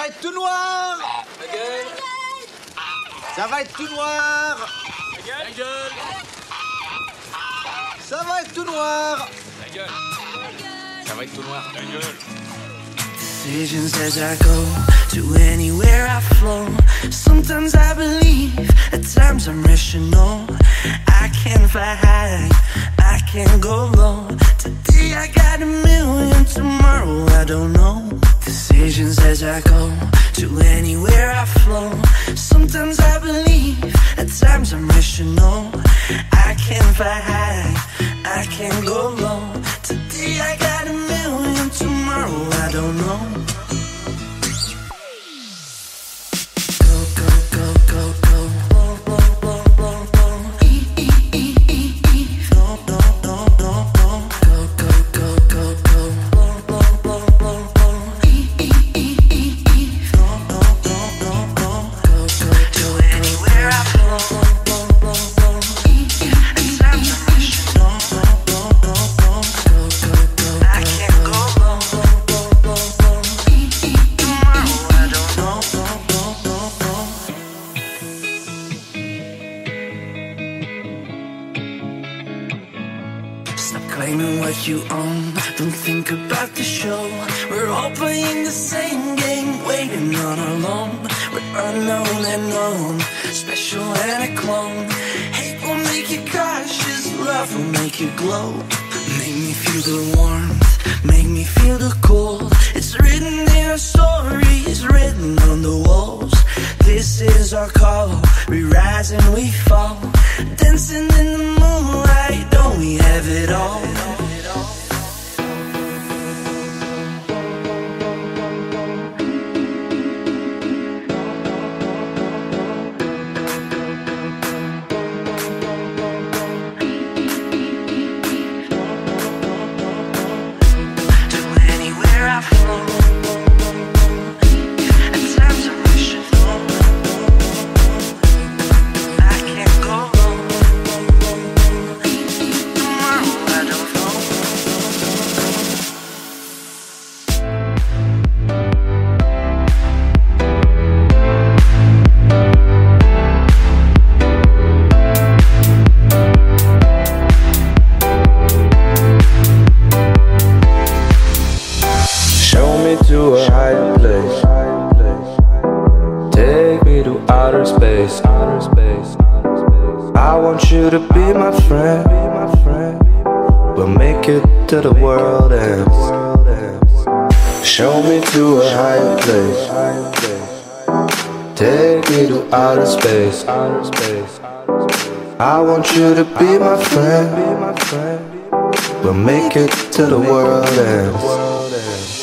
Ça va être tout noir Ta gueule Ça va être tout noir Ta gueule, Ça va être tout noir Ta gueule Ça va être tout noir Ta as I go to anywhere I flow. Sometimes I believe, at times I'm rational. I can fly high, I can go low. Today I got a million, tomorrow I don't know. Decisions as I go, to anywhere I flow. Sometimes I believe, at times I'm rational. I can't fly high, I can't go low. Today I got a million, tomorrow I don't know. Make me feel the warmth, make me feel the cold. It's written in our stories, written on the walls. This is our call, we rise and we fall. Dancing in the moonlight, don't we have it all? to the world and.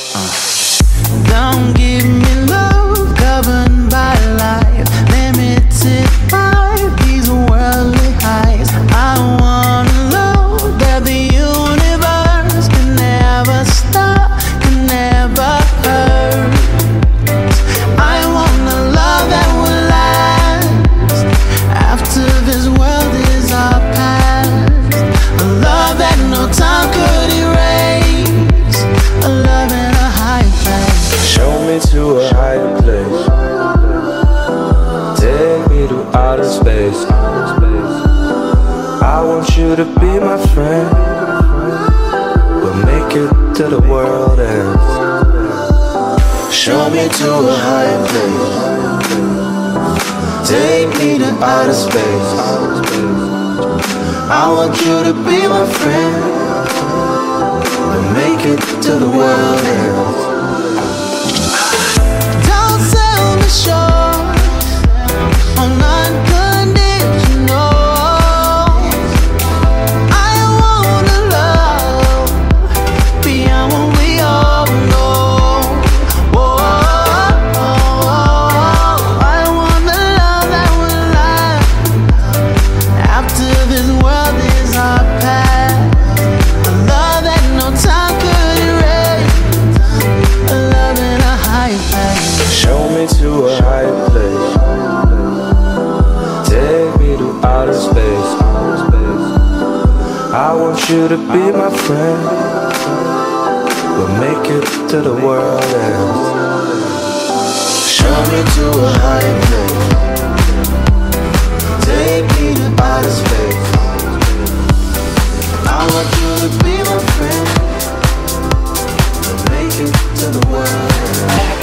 Make it to the world and Show me to a higher place. Take me to outer space. I want you to be my friend. Make it to the world.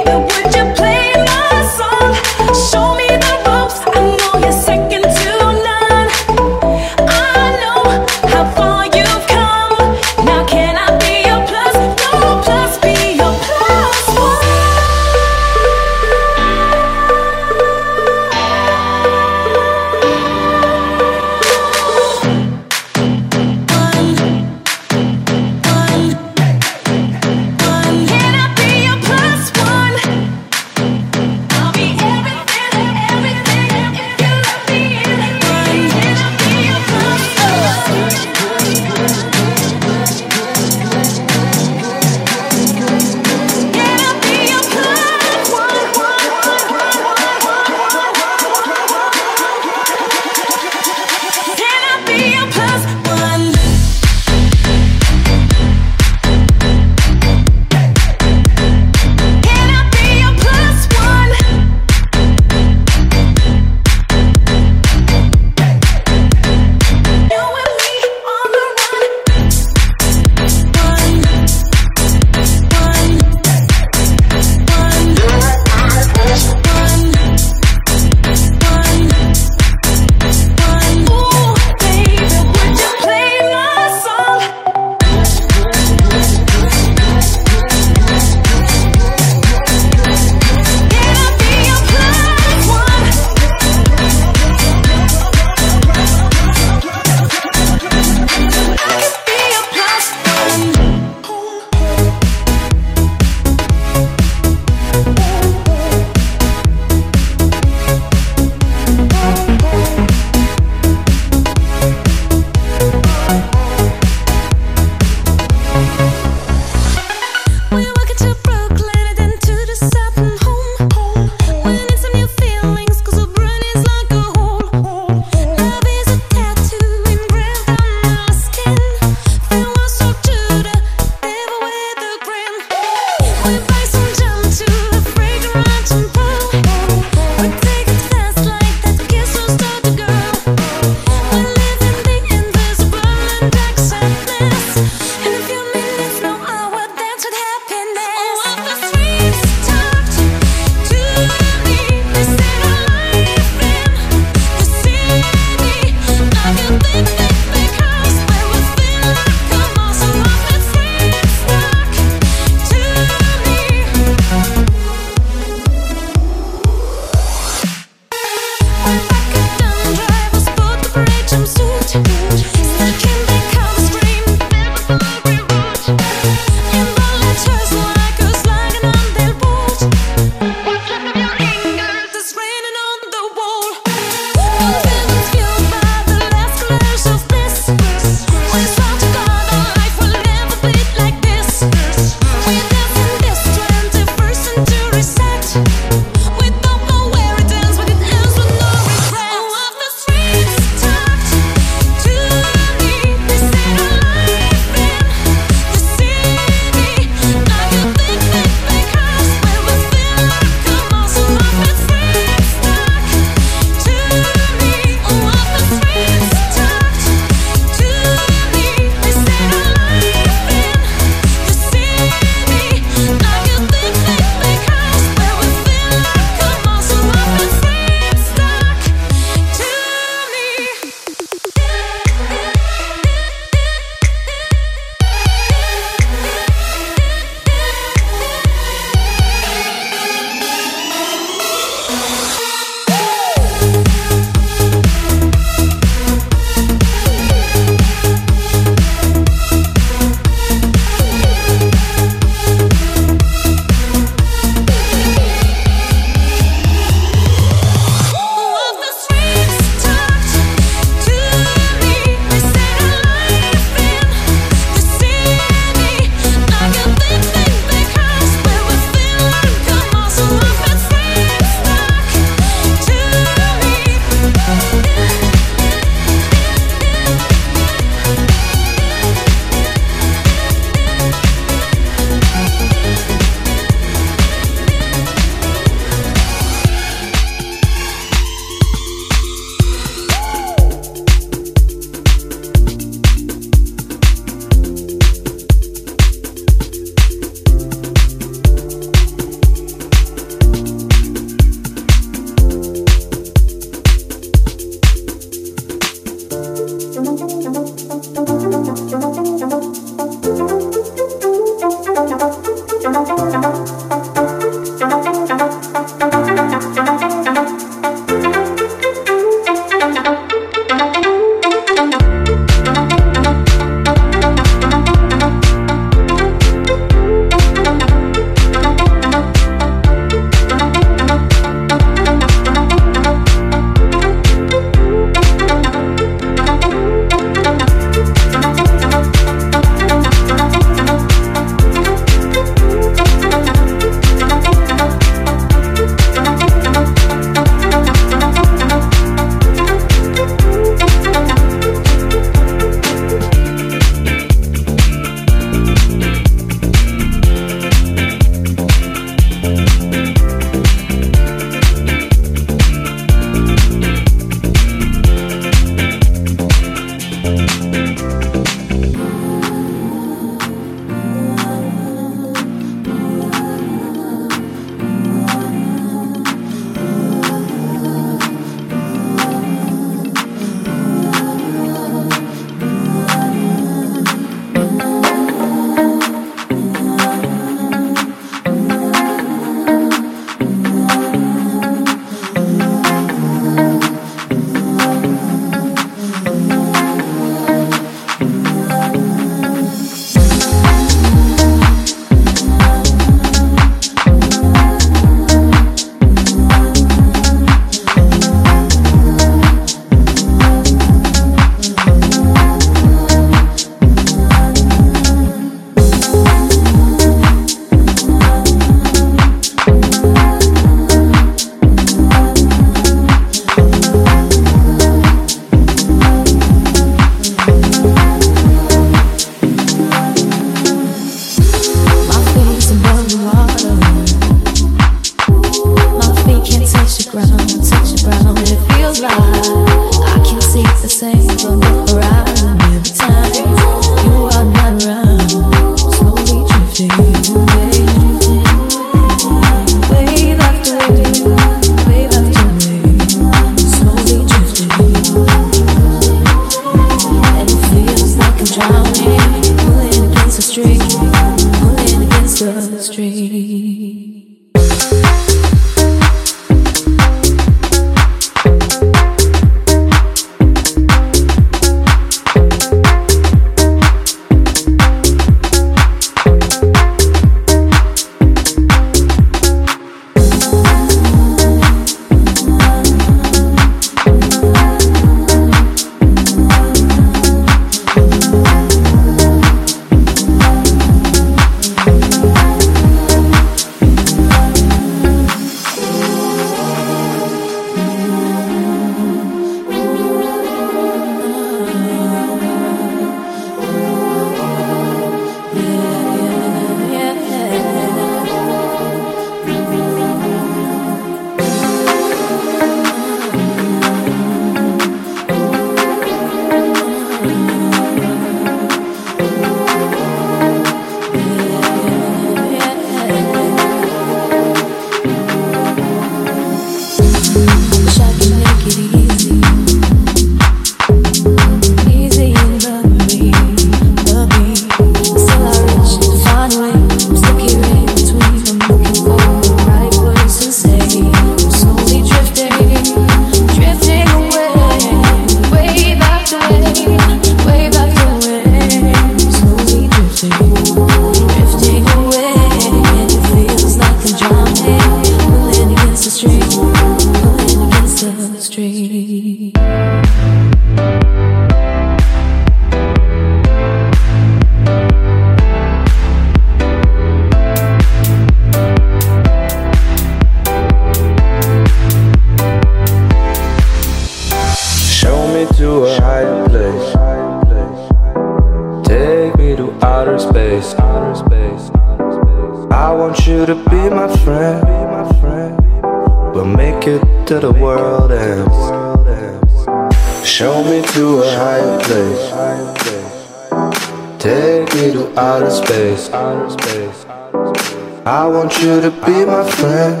want you to be my friend.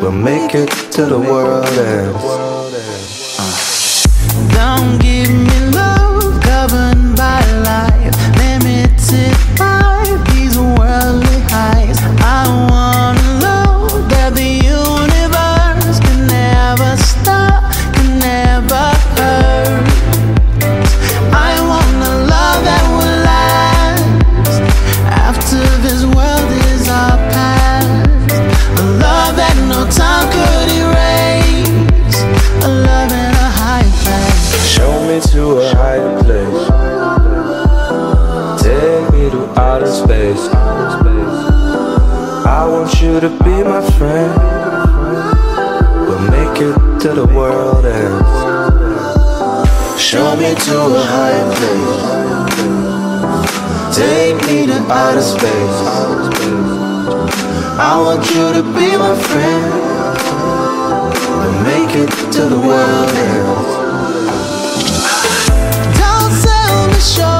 We'll make it to the world ends. to the world and Show me to a higher place. Take me to outer space. I want you to be my friend. And make it to the world ends. Don't sell me short.